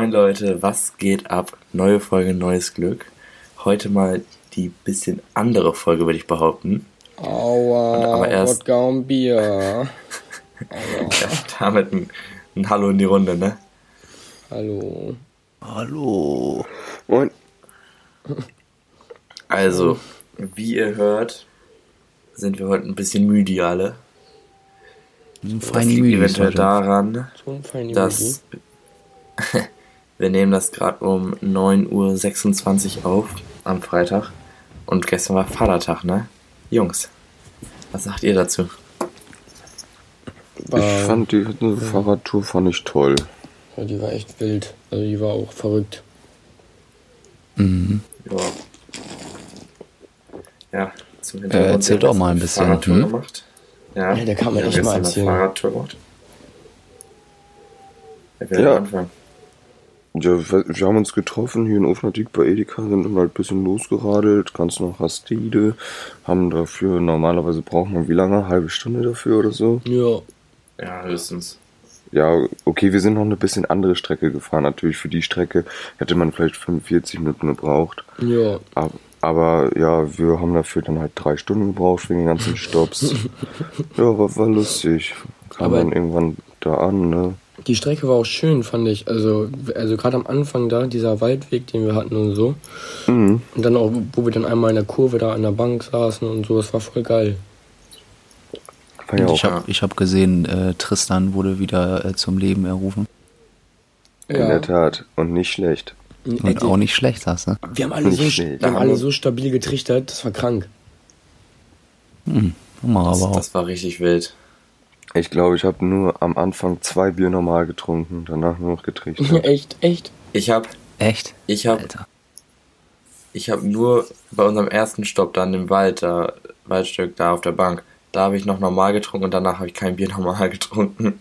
Moin Leute, was geht ab? Neue Folge, neues Glück. Heute mal die bisschen andere Folge, würde ich behaupten. Aua, aber erst- Wodka und Bier. Ja, damit ein, ein Hallo in die Runde, ne? Hallo. Hallo. Moin. Also, wie ihr hört, sind wir heute ein bisschen müde alle. Das Feini liegt eventuell heute. daran, ein dass wir nehmen das gerade um 9.26 Uhr auf am Freitag und gestern war Vatertag, ne? Jungs, was sagt ihr dazu? Ich fand die eine Fahrradtour fand ich toll. ja, die war echt wild. Also die war auch verrückt. Mhm. Ja. Ja, zum Äh, erzähl wir haben doch mal ein bisschen, Fahrradtour hm? gemacht. Ja, Ja, da kann man haben echt mal erzählen. eine Fahrradtour gemacht. Will Ja. anfangen? Ja, wir wir haben uns getroffen hier in Ofnadik bei Edeka, sind dann halt ein bisschen losgeradelt, ganz nach Rastede, haben dafür, normalerweise braucht man wie lange? Eine halbe Stunde dafür oder so? Ja. Ja, höchstens. Ja, okay, wir sind noch eine bisschen andere Strecke gefahren. Natürlich für die Strecke hätte man vielleicht 45 Minuten gebraucht. Ja. Aber, aber ja, wir haben dafür dann halt drei Stunden gebraucht wegen den ganzen Stops. ja, war, war lustig. Kam Aber- dann irgendwann da an, ne? Die Strecke war auch schön, fand ich. Also, also gerade am Anfang da, dieser Waldweg, den wir hatten und so. Mhm. Und dann auch, wo wir dann einmal in der Kurve da an der Bank saßen und so, das war voll geil. Ja Und ich habe ich hab gesehen, äh, Tristan wurde wieder äh, zum Leben errufen. in der Tat. Und nicht schlecht. Und auch nicht schlecht, sagst du? Wir haben alle, so, wir haben Ja, alle so stabil getrichtert, das war krank. Hm, Das, aber auch. das war richtig wild. Ich glaube, ich habe nur am Anfang zwei Bier normal getrunken, danach nur noch getrichtert. echt, echt. Ich hab, Echt? ich hab, Alter. ich hab nur bei unserem ersten Stopp dann im Wald, da, Waldstück da auf der Bank, da habe ich noch normal getrunken und danach habe ich kein Bier normal getrunken.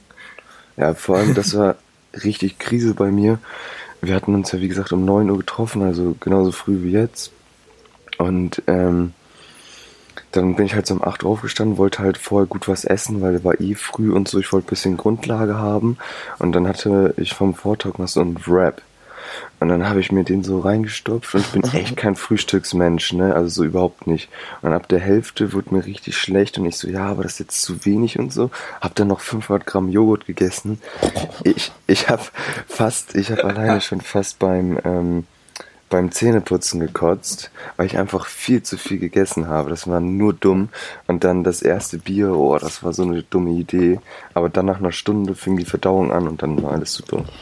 Ja, vor allem, das war richtig Krise bei mir. Wir hatten uns ja, wie gesagt, um 9 Uhr getroffen, also genauso früh wie jetzt. Und ähm, dann bin ich halt so um 8 Uhr aufgestanden, wollte halt vorher gut was essen, weil war eh früh und so, ich wollte ein bisschen Grundlage haben. Und dann hatte ich vom Vortag noch so einen Wrap. Und dann habe ich mir den so reingestopft und ich bin echt kein Frühstücksmensch, ne? Also so überhaupt nicht. Und ab der Hälfte wurde mir richtig schlecht und ich so, ja, aber das ist jetzt zu wenig und so. Hab dann noch 500 Gramm Joghurt gegessen. Ich, ich habe fast, ich habe alleine schon fast beim, ähm, beim Zähneputzen gekotzt, weil ich einfach viel zu viel gegessen habe. Das war nur dumm. Und dann das erste Bier, oh, das war so eine dumme Idee. Aber dann nach einer Stunde fing die Verdauung an und dann war alles super.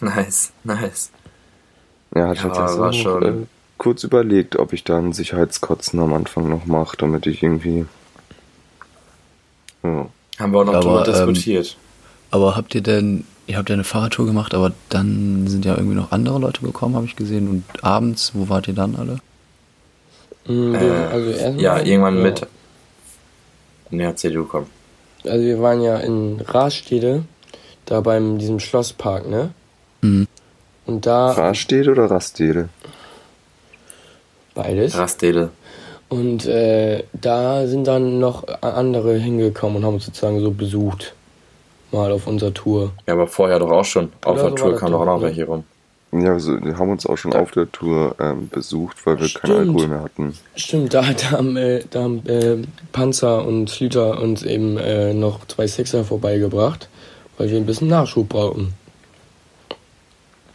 Nice, nice. Ja, hatte Ja, ich jetzt war auch, schon- äh, kurz überlegt, ob ich da ein Sicherheitskotzen am Anfang noch mache, damit ich irgendwie. Ja. Haben wir auch noch Aber, drüber ähm, diskutiert. Aber habt ihr denn, ihr habt ja eine Fahrradtour gemacht, aber dann sind ja irgendwie noch andere Leute gekommen, habe ich gesehen. Und abends, wo wart ihr dann alle? Mhm, Äh, also ja, irgendwann ja. mit. Ne, erzähl du, komm. Also wir waren ja in Rastede, da beim diesem Schlosspark, ne? Mhm. Und da Rastede oder Rastede? beides. Rastede. Und äh, da sind dann noch andere hingekommen und haben uns sozusagen so besucht. Mal auf unserer Tour. Ja, aber vorher doch auch schon. Auf Oder der so Tour kamen doch auch noch ja. welche rum. Ja, also, die haben uns auch schon auf der Tour ähm, besucht, weil wir keinen Stimmt. Alkohol mehr hatten. Stimmt, da, da haben, äh, da haben äh, Panzer und Schlüter uns eben äh, noch zwei Sixer vorbeigebracht, weil wir ein bisschen Nachschub brauchen.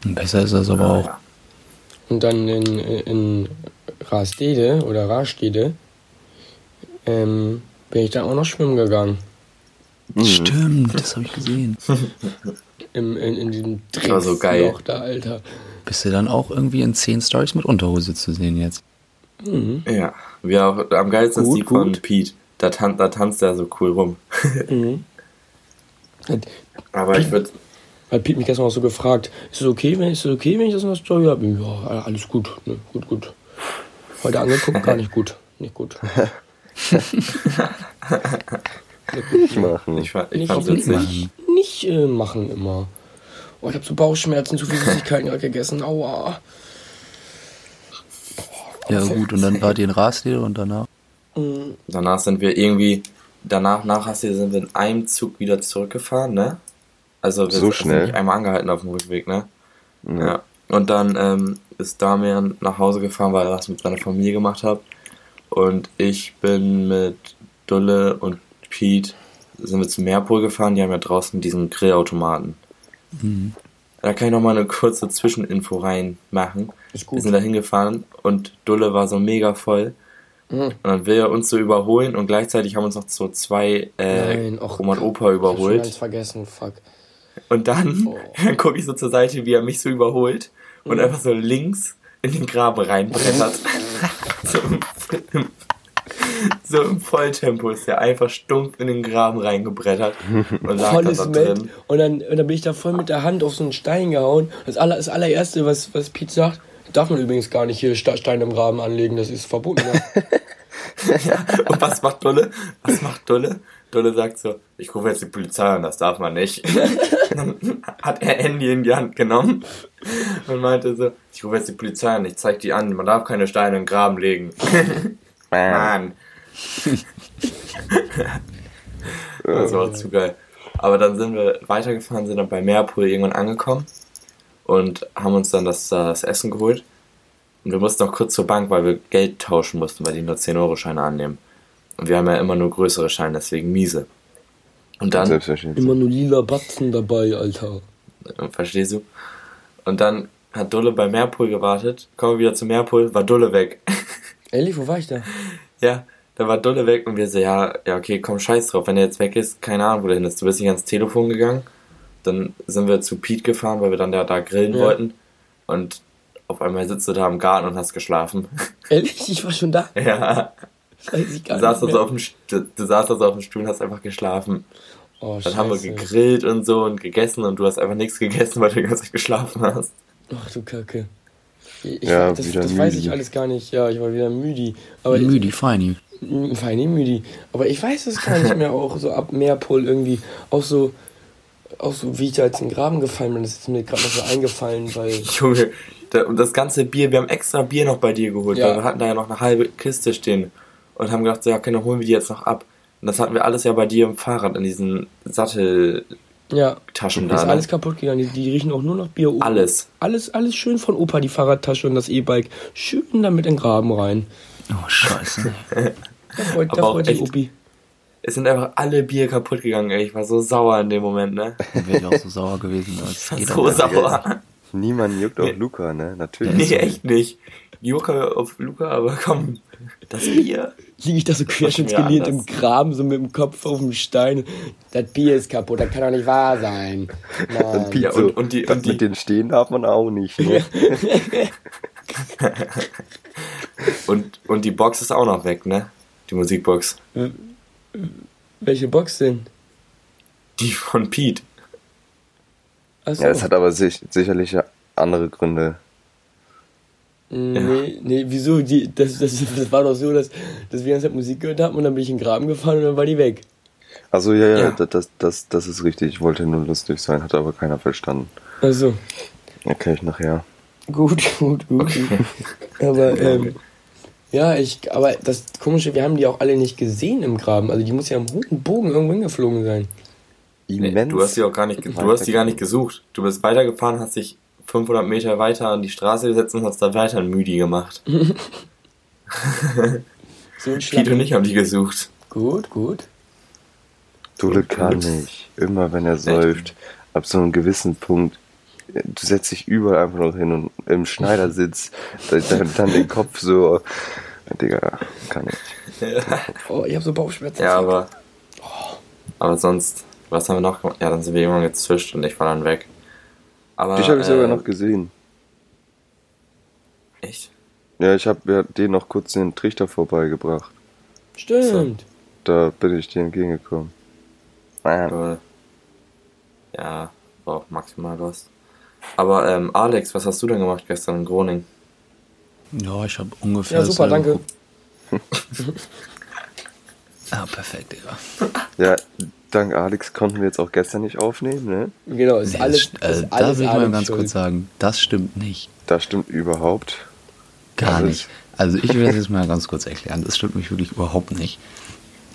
Besser ist das aber auch. Ja. Und dann in, in Rastede oder Rastede ähm, bin ich dann auch noch schwimmen gegangen. Mhm. Stimmt, das habe ich gesehen. Im, in, in diesem Das war so geil. Da, Alter. Bist du dann auch irgendwie in 10 Stories mit Unterhose zu sehen jetzt? Mhm. Ja. Wir auch, am geilsten ist Gut, die von gut. Pete. Da, tan da tanzt er so cool rum. Mhm. Aber ich würde. hat Piet mich gestern auch so gefragt, ist es okay, wenn, ist es okay, wenn ich das in der Story habe? Ja, alles gut, ne, gut, gut. Heute angeguckt, gar nicht gut. Nicht gut. Nicht machen. Ich, ich Nicht, fand's nicht, witzig. nicht, nicht äh, machen immer. Oh, ich habe so Bauchschmerzen, zu viel Süßigkeiten gerade gegessen. Aua. Ja gut, und dann wart ihr in Raslede und danach? Mhm. Danach sind wir irgendwie. Danach, nach Rastede sind wir in einem Zug wieder zurückgefahren, ne? Also wir So sind schnell? nicht einmal angehalten auf dem Rückweg, ne? Ja. Ja. Und dann ähm, ist Damian nach Hause gefahren, weil er was mit seiner Familie gemacht hat. Und ich bin mit Dulle und Pete sind wir zum Meerpol gefahren. Die haben ja draußen diesen Grillautomaten. Da kann ich noch mal eine kurze Zwischeninfo reinmachen. Ist Wir gut. sind da hingefahren und Dulle war so mega voll. Mhm. Und dann will er uns so überholen und gleichzeitig haben uns noch so zwei äh, Nein, och, Oma und Opa Ich hab schon überholt. ganz vergessen, fuck. Und dann, Oh. dann gucke ich so zur Seite, wie er mich so überholt und Mhm. einfach so links in den Graben reinbrettert. so, im, so im Volltempo ist er einfach stumpf in den Graben reingebrettert und lag Volles dann da Met. drin. Und dann, und dann bin ich da voll mit der Hand auf so einen Stein gehauen. Das, aller, das allererste, was, was Pete sagt, darf man übrigens gar nicht hier Steine im Graben anlegen, das ist verboten. Ja. Und was macht Dolle? Was macht Dolle? Dolle sagt so, ich rufe jetzt die Polizei an, das darf man nicht. dann hat er Handy in die Hand genommen und meinte so, ich rufe jetzt die Polizei an, ich zeig die an, man darf keine Steine in den Graben legen. Mann. Das war zu geil. Aber dann sind wir weitergefahren, sind dann bei Meerpool irgendwann angekommen und haben uns dann das, das Essen geholt. Und wir mussten noch kurz zur Bank, weil wir Geld tauschen mussten, weil die nur 10-Euro-Scheine annehmen. Und wir haben ja immer nur größere Scheine, deswegen miese. Und dann, Selbstverständlich. Immer nur lila Batzen dabei, Alter. verstehst du? Und dann hat Dulle bei Meerpool gewartet, kommen wir wieder zu Meerpool, war Dulle weg. Ehrlich, wo war ich da? Ja, da war Dulle weg und wir so, ja, ja, okay, komm, scheiß drauf. Wenn er jetzt weg ist, keine Ahnung, wo der hin ist. Du bist nicht ans Telefon gegangen. Dann sind wir zu Pete gefahren, weil wir dann da, da grillen Ja. wollten. Und auf einmal sitzt du da im Garten und hast geschlafen. Ehrlich, ich war schon da. ja, Weiß ich gar du saßt, nicht also auf dem, du, du saßt also auf dem Stuhl und hast einfach geschlafen. Oh, Dann haben wir scheiße. gegrillt und so und gegessen und du hast einfach nichts gegessen, weil du die ganze Zeit geschlafen hast. Ach du Kacke. Ich, Ja, das wieder das weiß ich müde. alles gar nicht. Ja, ich war wieder müde. Aber Müdi, feini. Feini müde. Aber ich weiß es gar nicht mehr auch so ab Meerpol irgendwie. Auch so, auch so wie ich da jetzt in den Graben gefallen bin. Das ist mir gerade noch so eingefallen, weil. Junge, da, und das ganze Bier, wir haben extra Bier noch bei dir geholt, Ja. weil wir hatten da ja noch eine halbe Kiste stehen und haben gedacht, so, ja, okay, dann holen wir die jetzt noch ab. Und das hatten wir alles ja bei dir im Fahrrad in diesen Satteltaschen Ja, da. ist Ne? alles kaputt gegangen. Die, die riechen auch nur noch Bier. Alles. Alles, alles schön von Opa, die Fahrradtasche und das E-Bike. Schön damit in den Graben rein. Oh, scheiße. Da freut, da Aber auch freut sich echt. Opi. Es sind einfach alle Bier kaputt gegangen, ey. Ich war so sauer in dem Moment, ne? Dann wäre ich auch so sauer gewesen. Das geht so sauer. Niemand juckt auch Nee. Luca, ne? Natürlich. Nee, echt nicht. Luca auf Luca, aber komm, das Bier. Liege ich da so querschnittsgelehnt im. Graben, so mit dem Kopf auf dem Stein. Das Bier ist kaputt, das kann doch nicht wahr sein. Ja, so, und- und die- das und die- mit den Stehen darf man auch nicht, ne? Und, und die Box ist auch noch weg, ne? Die Musikbox. Welche Box denn? Die von Pete. Achso. Ja, es hat aber sich, sicherlich andere Gründe. Nee, nee, wieso? Die, das, das, das war doch so, dass, dass wir die ganze Zeit Musik gehört haben und dann bin ich in den Graben gefahren und dann war die weg. Also ja, ja, Ja. Das, das, das, ist richtig. Ich wollte nur lustig sein, hat aber keiner verstanden. Also, Erkläre ich nachher. gut, gut, gut. Aber, ähm, ja, ich, aber das Komische, wir haben die auch alle nicht gesehen im Graben. Also, die muss ja im hohen Bogen irgendwo hingeflogen sein. Nee, Immens. du hast die auch gar nicht, du hast die gar nicht gesucht. Du bist weitergefahren, hast dich 500 Meter weiter an die Straße gesetzt und hast da weiter ein Müdi gemacht. So ein Pete und ich haben die gesucht. Gut, gut. Dule kann nicht. Immer wenn er säuft, ab so einem gewissen Punkt, du setzt dich überall einfach noch hin und im Schneidersitz, dann, dann, dann den Kopf so, Digga, kann ich. Oh, ich habe so Bauchschmerzen. Ja, aber. Aber sonst, was haben wir noch gemacht? Ja, dann sind wir irgendwann gezischt und ich war dann weg. Aber. Dich habe ich sogar äh, noch gesehen. Echt? Ja, ich habe den noch kurz den Trichter vorbeigebracht. Stimmt. Da bin ich dir entgegengekommen. Lol. Ja, war auch maximal was. Aber, ähm, Alex, was hast du denn gemacht gestern in Groningen? Ja, ich habe ungefähr. Ja, super, danke. Ah, perfekt, Digga. Ja, dank Alex konnten wir jetzt auch gestern nicht aufnehmen, ne? Genau, ist Nee, alles, das, äh, ist da alles will ich mal ganz schuld. kurz sagen, das stimmt nicht. Das stimmt überhaupt. Gar Alles. nicht. Also ich will das jetzt mal ganz kurz erklären. Das stimmt mich wirklich überhaupt nicht.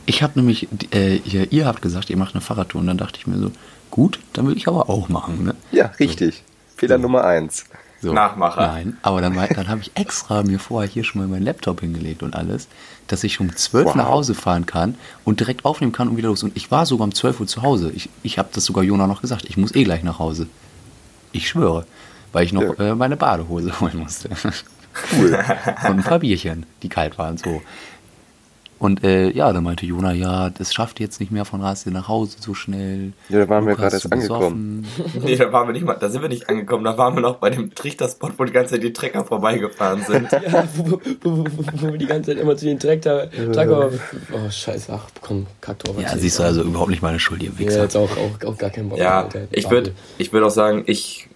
Ich habe nämlich, äh, ihr, ihr habt gesagt, ihr macht eine Fahrradtour und dann dachte ich mir so, Gut, dann will ich aber auch machen. Ne? Ja, richtig. Fehler Nummer eins. So. Nachmacher. Nein, aber dann, dann habe ich extra mir vorher hier schon mal meinen Laptop hingelegt und alles, dass ich um 12 Wow. nach Hause fahren kann und direkt aufnehmen kann und wieder los. Und ich war sogar um 12 Uhr zu Hause. Ich, ich habe das sogar Jona noch gesagt. Ich muss eh gleich nach Hause. Ich schwöre. Weil ich noch Ja. äh, meine Badehose holen musste. Cool. und ein paar Bierchen, die kalt waren. So. Und äh, ja, dann meinte Jona, ja, das schafft jetzt nicht mehr von Rasti nach Hause so schnell. Ja, da waren wir Lukas gerade erst angekommen. Nee, da waren wir nicht mal, da sind wir nicht angekommen, da waren wir noch bei dem Trichterspot, wo die ganze Zeit die Trecker vorbeigefahren sind. Ja, wo, wo, wo, wo, wir die ganze Zeit immer zu den. Traktor oh, scheiße, ach komm, kack drauf. Ja, siehst du, also überhaupt nicht meine Schuld, ihr Ja, Wichser. jetzt auch, auch, auch gar keinen Bock. Ja, ich würde ich würd auch sagen, ich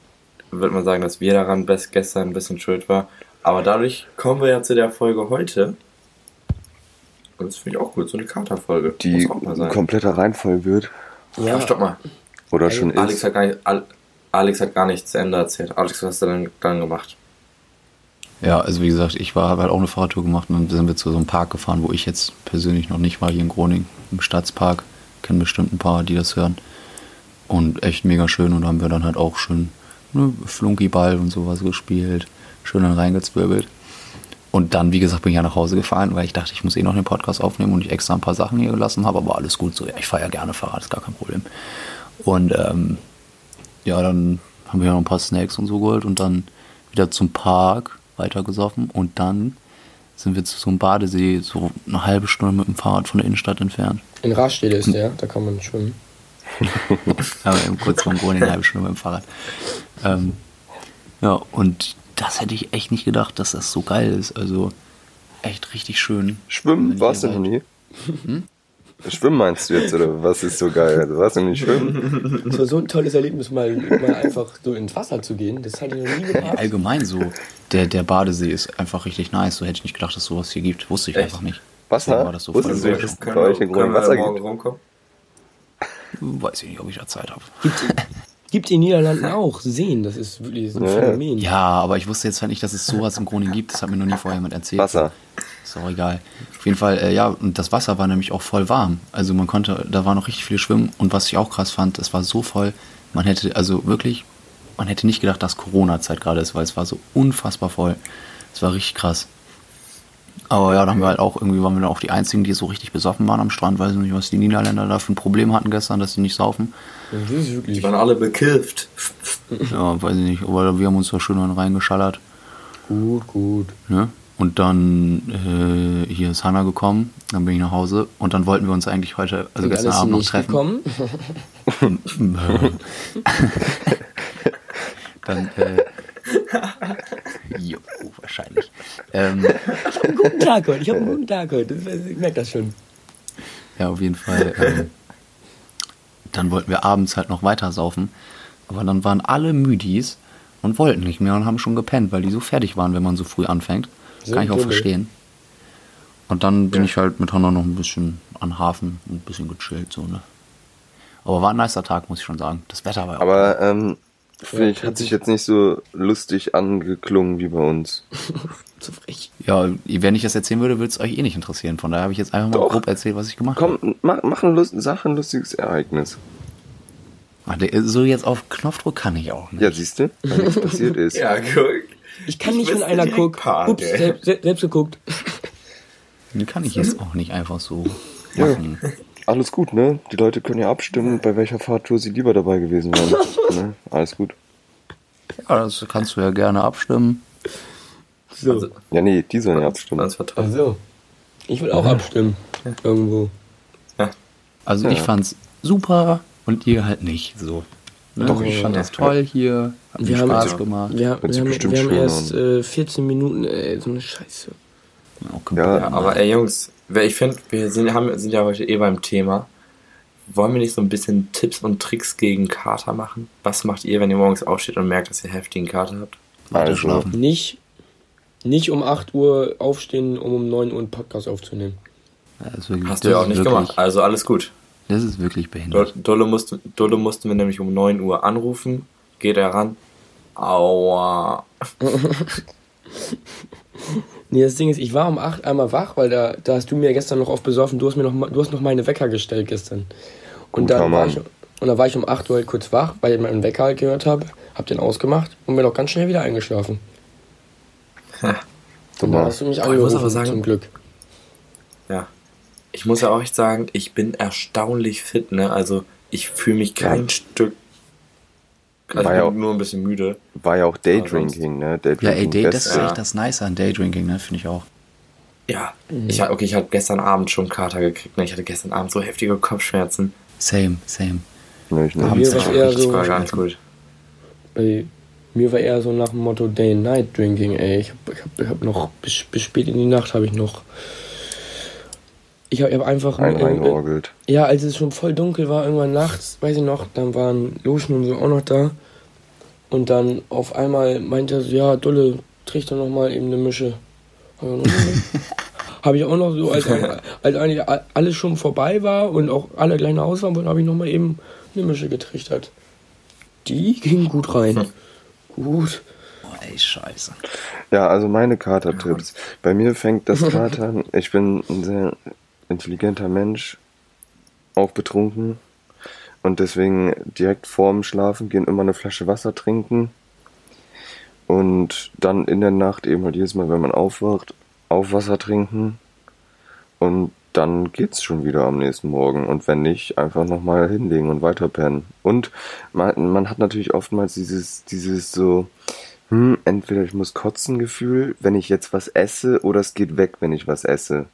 würde mal sagen, dass wir daran best gestern ein bisschen schuld war. Aber dadurch kommen wir ja zu der Folge heute. Das finde ich auch gut, so eine Katerfolge. Die kompletter Reinfall wird. Ja, Ja, stopp mal. Oder schon Alex ist. hat, gar nicht, Al Alex hat gar nichts zu Ende erzählt. Alex, was hast du denn dann gemacht? Ja, also wie gesagt, ich war, habe halt auch eine Fahrradtour gemacht und dann sind wir zu so einem Park gefahren, wo ich jetzt persönlich noch nicht war, hier in Groningen, im Stadtspark. Kennen bestimmt ein paar, die das hören. Und echt mega schön und da haben wir dann halt auch schön ne, Flunkyball und sowas gespielt, schön dann reingezwirbelt. Und dann, wie gesagt, bin ich ja nach Hause gefahren, weil ich dachte, ich muss eh noch den Podcast aufnehmen und ich extra ein paar Sachen hier gelassen habe, aber alles gut so. Ja, ich fahre ja gerne Fahrrad, ist gar kein Problem. Und ähm, ja, dann haben wir noch ein paar Snacks und so geholt und dann wieder zum Park weitergesoffen und dann sind wir zu so einem Badesee, so eine halbe Stunde mit dem Fahrrad von der Innenstadt entfernt. In Rastede ist der, da kann man schwimmen. Aber eben kurz vor Groningen, eine halbe Stunde mit dem Fahrrad. Ähm, ja, und das hätte ich echt nicht gedacht, dass das so geil ist. Also echt richtig schön. Schwimmen? Warst du noch nie? Schwimmen meinst du jetzt, oder was ist so geil? Also, warst du noch nie schwimmen? Es war so ein tolles Erlebnis, mal, mal einfach so ins Wasser zu gehen. Das hatte ich noch nie Ja, gemacht. allgemein so. Der, der Badesee ist einfach richtig nice. So hätte ich nicht gedacht, dass sowas hier gibt. Wusste ich Echt? einfach nicht. Wasser? Deswegen war das so Wusstest voll du, dass es bei euch in Wasser morgen gibt? rumkommen? Weiß ich nicht, ob ich da Zeit habe. Gibt in den Niederlanden auch Seen, das ist wirklich ein Ja, ja. Phänomen. Ja, aber ich wusste jetzt halt nicht, dass es sowas in Groningen gibt. Das hat mir noch nie vorher jemand erzählt. Wasser. Ist auch egal. Auf jeden Fall, äh, ja, und das Wasser war nämlich auch voll warm. Also man konnte, da war noch richtig viel Schwimmen. Und was ich auch krass fand, es war so voll, man hätte, also wirklich, man hätte nicht gedacht, dass Corona-Zeit gerade ist, weil es war so unfassbar voll. Es war richtig krass. Aber ja, dann haben wir halt auch, irgendwie waren wir dann auch die Einzigen, die so richtig besoffen waren am Strand. Weiß nicht, was die Niederländer da für ein Problem hatten gestern, dass sie nicht saufen. Das ist wirklich. Die waren alle bekifft. Ja, weiß ich nicht, aber wir haben uns da schön reingeschallert. Gut, gut. Ne? Und dann äh, hier ist Hanna gekommen, dann bin ich nach Hause und dann wollten wir uns eigentlich heute, also Und gestern Abend noch treffen. gekommen. dann, äh, jo, wahrscheinlich. Ähm, guten Tag heute, ich habe einen guten Tag heute. Ich merke das schon. ja, auf jeden Fall. Ähm, dann wollten wir abends halt noch weiter saufen, aber dann waren alle Müdis und wollten nicht mehr und haben schon gepennt, weil die so fertig waren, wenn man so früh anfängt. So Kann ich auch dumme. verstehen. Und dann bin Ja. ich halt mit Hanna noch ein bisschen an Hafen und ein bisschen gechillt, so, ne. Aber war ein nicer Tag, muss ich schon sagen. Das Wetter war ja auch Aber, ähm, finde ich, hat sich jetzt nicht so lustig angeklungen wie bei uns. Zu frech. Ja, wenn ich das erzählen würde, würde es euch eh nicht interessieren. Von daher habe ich jetzt einfach mal Doch. grob erzählt, was ich gemacht habe. Komm, mach, mach ein, Lust, sag ein lustiges Ereignis. Ah, So jetzt auf Knopfdruck kann ich auch nicht. Ja, siehst du, weil nichts passiert ist. Ja, guck. Ich kann Ich nicht, wenn einer guckt. Ups, selbst, selbst, selbst geguckt. Den kann ich jetzt auch nicht einfach so Ja. machen. Alles gut, ne? Die Leute können ja abstimmen, bei welcher Fahrtour sie lieber dabei gewesen wären. ne? Alles gut. Ja, das kannst du ja gerne abstimmen. So. Also, Ja, nee, die sollen ja abstimmen. das war toll. Also, ich will auch abstimmen. Irgendwo. Also ich fand's super und ihr halt nicht. So. Ne? Doch, ich fand das toll hier. Hat mir Wir haben- Spaß gemacht. Wir, wir haben, wir haben erst äh, 14 Minuten, ey, so eine Scheiße. Okay. Ja, Ja, aber ey Jungs, wer- ich finde, wir sind, haben, sind ja heute eh beim Thema. Wollen wir nicht so ein bisschen Tipps und Tricks gegen Kater machen? Was macht ihr, wenn ihr morgens aufsteht und merkt, dass ihr heftigen Kater habt? Weiter Also, schlafen. Nicht, nicht um 8 Uhr aufstehen, um um 9 Uhr einen Podcast aufzunehmen. Wirklich, Hast du ja auch nicht wirklich, gemacht. Also alles gut. Das ist wirklich behindert. Dolle, musste, Dolle mussten wir nämlich um 9 Uhr anrufen. Geht er ran? Aua. Nee, das Ding ist, ich war um 8 einmal wach, weil da, da hast du mir gestern noch oft besoffen, du hast mir noch, du hast noch meine Wecker gestellt gestern. Und Guter dann war Mann. ich, Und da war ich um 8 Uhr halt kurz wach, weil ich meinen Wecker halt gehört habe, hab den ausgemacht und bin auch ganz schnell wieder eingeschlafen. Ha. Und dann hast du mich Boah, ich muss aber angerufen, sagen- zum Glück. Ja. Ich muss ja auch echt sagen, ich bin erstaunlich fit, ne? Also ich fühle mich kein Ja. Stück. Also War ich ja bin nur ein bisschen müde. War ja auch Daydrinking, ne? Ja, Daydrinking ey, Day, das ist Ja. echt das Nice an Daydrinking, ne? Finde ich auch. Ja. Ich hab, okay, ich hatte gestern Abend schon Kater gekriegt, ne? Ich hatte gestern Abend so heftige Kopfschmerzen. Same, same. Nee, ich nicht. Mir war's auch eher so- war gar nicht gut. Bei mir war eher so nach dem Motto Day and Night Drinking, ey. Ich hab, ich hab, ich hab noch bis, bis spät in die Nacht habe ich noch. Ich hab, ich hab einfach. Ein äh, reingeorgelt. ja, als es schon voll dunkel war, irgendwann nachts, weiß ich noch, dann waren Lotion und so auch noch da. Und dann auf einmal meinte er so, ja, Dulle, trink doch noch mal eben eine Mische. Habe ich auch noch so, als, als eigentlich a- alles schon vorbei war und auch alle gleich nach Hause waren, habe ich noch mal eben eine Mische getrichtert. Die ging gut rein. Gut. Oh, ey, scheiße. Ja, also meine Kater-Tipps. Bei mir fängt das Katern, ich bin ein sehr intelligenter Mensch, auch betrunken. Und deswegen direkt vorm Schlafen gehen immer eine Flasche Wasser trinken. Und dann in der Nacht eben halt jedes Mal, wenn man aufwacht, auf Wasser trinken. Und dann geht's schon wieder am nächsten Morgen. Und wenn nicht, einfach nochmal hinlegen und weiter pennen. Und man, man hat natürlich oftmals dieses, dieses so, hm, entweder ich muss kotzen Gefühl, wenn ich jetzt was esse, oder es geht weg, wenn ich was esse.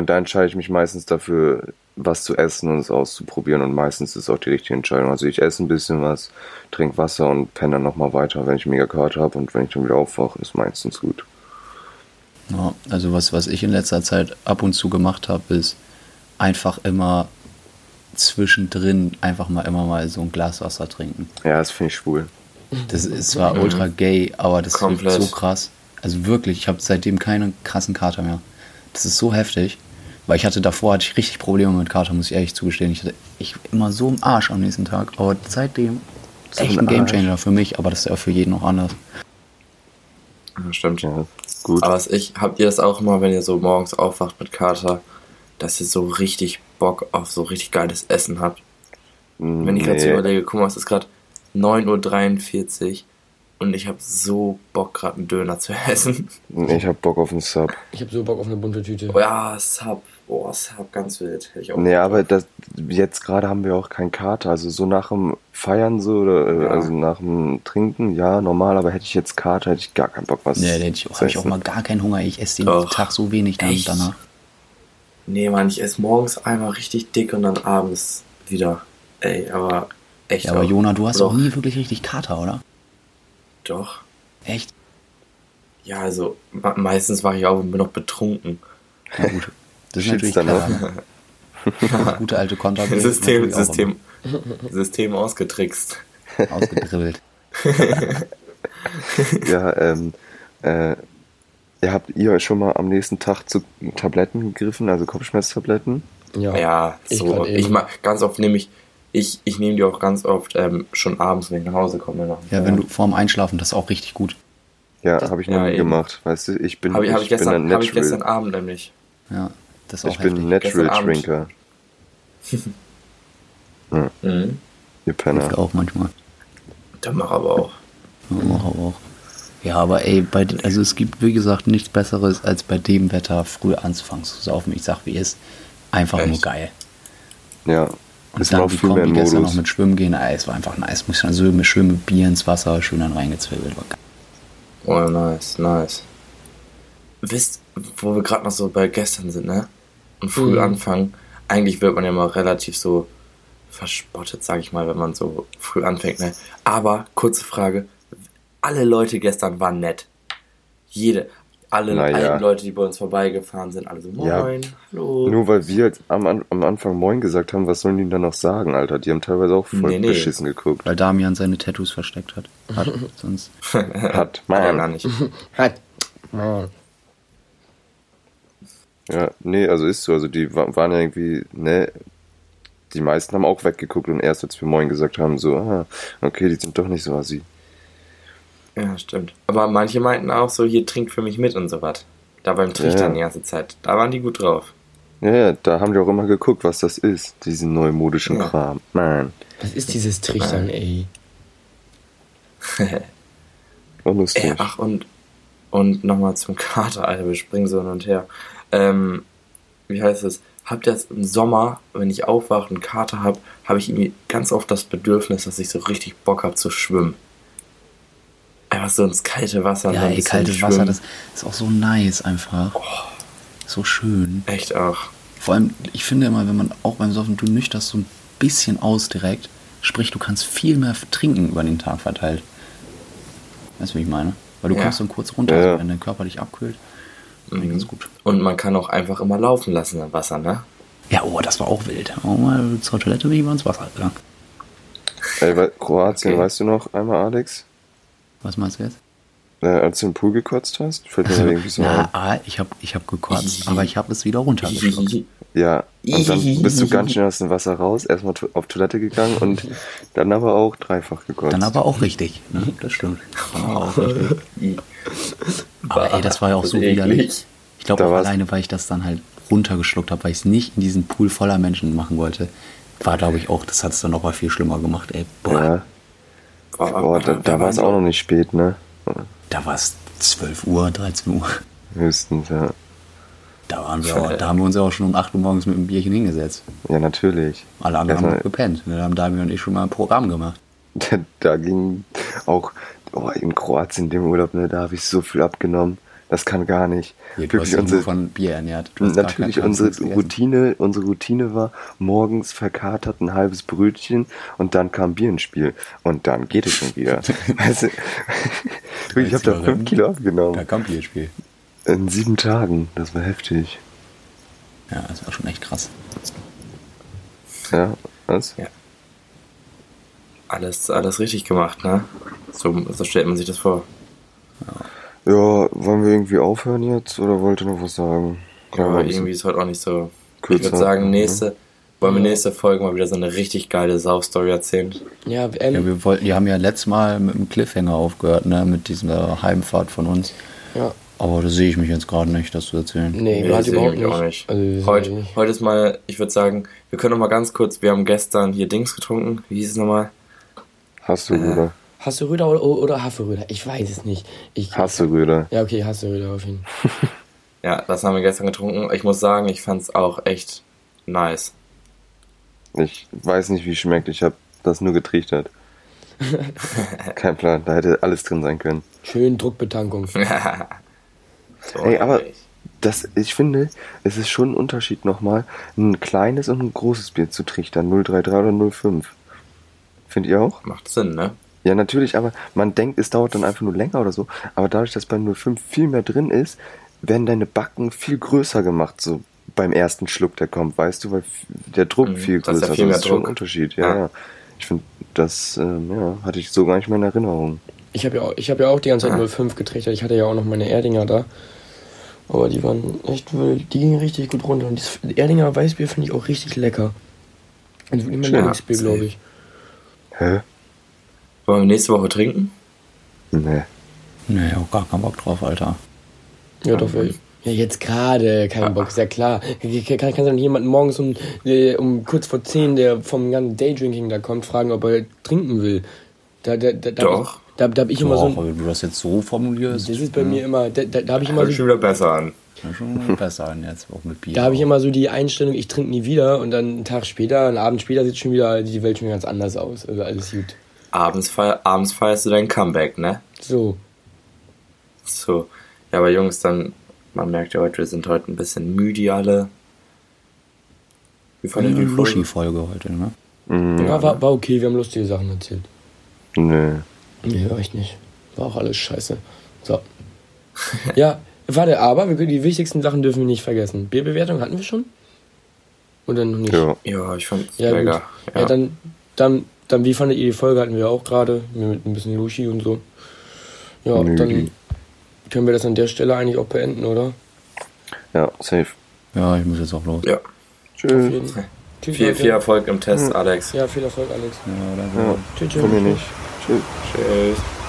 Und da entscheide ich mich meistens dafür, was zu essen und es auszuprobieren. Und meistens ist es auch die richtige Entscheidung. Also ich esse ein bisschen was, trinke Wasser und penne dann nochmal weiter, wenn ich mega Karte habe. Und wenn ich dann wieder aufwache, ist meistens gut. Ja, also was, was ich in letzter Zeit ab und zu gemacht habe, ist einfach immer zwischendrin einfach mal immer mal so ein Glas Wasser trinken. Ja, das finde ich schwul. Das ist zwar ultra gay, aber das hilft so krass. Also wirklich, ich habe seitdem keine krassen Kater mehr. Das ist so heftig. Weil ich hatte davor hatte ich richtig Probleme mit Kater, muss ich ehrlich zugestehen. Ich hatte ich immer so im Arsch am nächsten Tag. Aber seitdem So echt ein. Gamechanger für mich, aber das ist ja für jeden auch anders. Ja, stimmt. Ja, gut. Aber was ich, habt ihr das auch immer, wenn ihr so morgens aufwacht mit Kater, dass ihr so richtig Bock auf so richtig geiles Essen habt? Wenn ich gerade so Nee. überlege, guck mal, es ist gerade 9.43 Uhr und ich habe so Bock, gerade einen Döner zu essen. Nee, ich hab Bock auf einen Sub. Ich habe so Bock auf eine bunte Tüte. Oh ja, Sub. Oh, Sub, ganz wild. Hätte ich auch Nee, Bock aber das, jetzt gerade haben wir auch keinen Kater. Also so nach dem Feiern so, oder, äh, Ja. also nach dem Trinken, ja, normal, aber hätte ich jetzt Kater, hätte ich gar keinen Bock was Nee, hätte ich, auch- ich auch mal gar keinen Hunger. Ich esse den Doch. Tag so wenig dann Echt? danach. Nee, Mann, ich esse morgens einmal richtig dick und dann abends wieder. Ey, aber echt. Ja, aber auch. Jona, du hast Doch. auch nie wirklich richtig Kater, oder? Doch. Echt? Ja, also me- meistens wache ich bin noch betrunken. Na gut. Das ist dann klar. Ne? Gute alte Konter. System, System, System ausgetrickst. Ausgedribbelt. Ja, ähm, äh, ihr habt ihr schon mal am nächsten Tag zu Tabletten gegriffen, also Kopfschmerztabletten? Ja. Ja, ich so. Ich, mach ganz oft nehme ich, ich, ich nehme die auch ganz oft ähm, schon abends, wenn ich nach Hause komme. Noch. Ja, wenn du vorm Einschlafen, das ist auch richtig gut. Ja, habe ich noch ja, nie eben. gemacht. Weißt du, ich bin, Habe ich, hab ich, bin ein gestern, hab ich gestern Abend nämlich. Ja, das ist auch ich bin ein heftig. Natural. Drinker. Mhm. Ihr Penner. Auch manchmal. Der macht aber auch. Ja, auch, auch. Ja, aber ey, bei, den- also es gibt wie gesagt nichts Besseres, als bei dem Wetter früh anzufangen zu saufen. Ich sag, wie ist. Einfach nur Echt? geil. Ja, Und ist dann auch die viel Kombi gestern noch mit Schwimmen gehen. Ey, es war einfach nice. Muss ich dann so mit schön mit Bier ins Wasser, schön dann reingezwirbelt. War geil. Oh, nice, nice. Wisst, wo wir gerade noch so bei gestern sind, ne? Und früh Mhm. anfangen. Eigentlich wird man ja mal relativ so verspottet, sag ich mal, wenn man so früh anfängt, ne? Aber, kurze Frage. Alle Leute gestern waren nett. Jede. Alle Na ja. alten Leute, die bei uns vorbeigefahren sind, alle so, moin, Ja. hallo. Nur weil wir jetzt am, An- am Anfang Moin gesagt haben, was sollen die dann noch sagen, Alter? Die haben teilweise auch voll Nee, nee. beschissen geguckt. Weil Damian seine Tattoos versteckt hat. Hat sonst. Hat, Nein, gar man. nicht. Hat. Ja. Ja, nee, also ist so. Also die wa- waren ja irgendwie, ne, die meisten haben auch weggeguckt und erst als wir Moin gesagt haben, so, ah, okay, die sind doch nicht so assi. Ja, stimmt. Aber manche meinten auch so, hier trinkt für mich mit und so was. Da beim Trichtern Ja. die ganze Zeit. Da waren die gut drauf. Ja, ja, da haben die auch immer geguckt, was das ist, diesen neumodischen Ja. Kram. Nein, Was ist dieses Trichtern, ey? unlustig. Ey, ach, und, und nochmal zum Kater, Alter, wir springen so hin und her. Ähm, wie heißt es? Habt ihr jetzt im Sommer, wenn ich aufwache und Kater habe, habe ich irgendwie ganz oft das Bedürfnis, dass ich so richtig Bock habe zu schwimmen. Einfach so ins kalte Wasser. Ja, ey, kaltes schwimmen. Wasser, das ist auch so nice einfach. So schön. Echt auch. Vor allem, ich finde immer, wenn man auch beim Saufen, du nüchterst so ein bisschen aus direkt, sprich, du kannst viel mehr trinken über den Tag verteilt. Weißt du, wie ich meine? Weil du Ja. kommst dann kurz runter, Ja, ja. so, wenn dein Körper dich abkühlt. Mhm. Ganz gut. Und man kann auch einfach immer laufen lassen im Wasser, ne? Ja, oh, das war auch wild. Oh, mal zur Toilette bin ich mal ins Wasser gegangen. Ey, weil Kroatien, Okay. weißt du noch einmal, Alex? Was meinst du jetzt? Äh, als du im Pool gekotzt hast? Fällt mir da irgendwie so Ja, ein. ah, ich habe ich hab gekotzt, aber ich habe es wieder runtergeschluckt. Ja, und dann bist du ganz schnell aus dem Wasser raus, erstmal to- auf Toilette gegangen und dann aber auch dreifach gekotzt. Dann aber auch richtig. Ne? Das stimmt. Auch richtig. Aber ey, das war ja auch so widerlich. Ich glaube auch alleine, weil ich das dann halt runtergeschluckt habe, weil ich es nicht in diesen Pool voller Menschen machen wollte, war glaube ich auch, das hat es dann noch mal viel schlimmer gemacht, ey. Boah, ja, Boah, boah, da, da war es auch noch nicht spät, ne? Da war es 12 Uhr, 13 Uhr. Höchstens, ja. Da, waren wir auch, da haben wir uns ja auch schon um 8 Uhr morgens mit einem Bierchen hingesetzt. Ja, natürlich. Alle anderen haben Erstmal- noch gepennt. Da haben Dami und ich schon mal ein Programm gemacht. Da, da ging auch oh, in Kroatien, dem Urlaub, ne, da habe ich so viel abgenommen. Das kann gar nicht. Hier, du hast Wirklich unsere, von Bier ernährt. Du natürlich unsere. Routine, unsere Routine war morgens verkatert ein halbes Brötchen und dann kam Bier ins Spiel und dann geht es schon wieder. weißt du, wirklich, ich habe da fünf Kilo Da abgenommen kam Bierspiel. in sieben Tagen. Das war heftig. Ja, das war schon echt krass. Ja, was? Alles, alles richtig gemacht, ne? So, so stellt man sich das vor. Ja, wollen wir irgendwie aufhören jetzt oder wollt ihr noch was sagen? Ja, aber irgendwie ist heute auch nicht so. Ich kürzer, würde sagen, ne? nächste, wollen wir nächste Folge mal wieder so eine richtig geile Sau-Story erzählen. Ja, ähm, Ja, wir wollten, die haben ja letztes Mal mit dem Cliffhanger aufgehört, ne, mit dieser Heimfahrt von uns. ja. Aber da sehe ich mich jetzt gerade nicht, das zu erzählen. Nee, Nee, gerade sehe überhaupt ich nicht. auch nicht. Also, Heute, nicht. heute ist mal, ich würde sagen, wir können noch mal ganz kurz, wir haben gestern hier Dings getrunken. Wie hieß es nochmal? Hast du, Bruder? Hasse-Röder oder, oder Haferröder? Ich weiß es nicht. Ich, Hast du, Brüder? Ja, okay, Hasse-Röder auf jeden Fall. Ja, das haben wir gestern getrunken. Ich muss sagen, ich fand es auch echt nice. Ich weiß nicht, wie es schmeckt. Ich habe das nur getrichtert. Kein Plan. Da hätte alles drin sein können. Schön Druckbetankung. so, Ey, aber das, ich finde, es ist schon ein Unterschied nochmal, ein kleines und ein großes Bier zu trichtern. 033 oder 05. Findet ihr auch? Macht Sinn, ne? Ja, natürlich, aber man denkt, es dauert dann einfach nur länger oder so. Aber dadurch, dass bei 05 viel mehr drin ist, werden deine Backen viel größer gemacht, so beim ersten Schluck, der kommt, weißt du, weil der Druck Mhm, viel das ist ja größer viel ist. mehr Das ist schon ein. Unterschied, ja, Ja. ja. Ich finde, das ähm, ja, hatte ich so gar nicht mehr in Erinnerung. Ich habe ja, auch- ich hab ja auch die ganze Zeit Ah. 05 getrichtert. Ich hatte ja auch noch meine Erdinger da. Aber die waren echt. Die gingen richtig gut runter. Und das Erdinger Weißbier finde ich auch richtig lecker. Also mein Ja, Lieblingsbier, safe. glaube ich. Hä? Wollen wir nächste Woche trinken? Nee. Nee, auch gar keinen Bock drauf, Alter. Ja, doch, weil. Ja, jetzt gerade, kein Bock, ist ja klar. Kann, kannst du nicht jemanden morgens um, äh, um kurz vor 10, der vom ganzen Daydrinking da kommt, fragen, ob er trinken will. Da, da, da, da Doch. Hab ich, da, da hab ich immer so. Doch, ein- wenn du das jetzt so formulierst. Das ist bei mir immer. Da, da, da habe ich immer Hört so. schon wieder besser an. Ja, schon besser an jetzt, auch mit Bier. Da habe ich immer so die Einstellung, ich trinke nie wieder und dann einen Tag später, einen Abend später sieht schon wieder die Welt schon ganz anders aus. Also alles gut. Abends, feier, abends feierst du dein Comeback, ne? So. So. Ja, aber Jungs, dann, man merkt ja heute, wir sind heute ein bisschen müde alle. Wie fandet ihr eine die Folge? Luschi-Folge heute, ne? Mhm. Ja, war, war okay, wir haben lustige Sachen erzählt. Nee. Nee, war echt nicht. War auch alles scheiße. So. ja, warte, aber wir, können- die wichtigsten Sachen dürfen wir nicht vergessen. Bierbewertung hatten wir schon? Oder noch nicht? Ja. Ja, ich fand's Ja, mega. gut. Ja, dann, dann, dann, wie fandet ihr die Folge? Hatten wir auch gerade, mit ein bisschen Lushi und so. Ja, Nö, dann die- können wir das an der Stelle eigentlich auch beenden, oder? Ja, safe. Ja, ich muss jetzt auch los. ja. Tschüss. Viel, viel Erfolg im Test, Alex. Ja, viel Erfolg, Alex. Ja, so. Ja, Tschüss, tschüss. von mir nicht. Tschüss. Tschüss.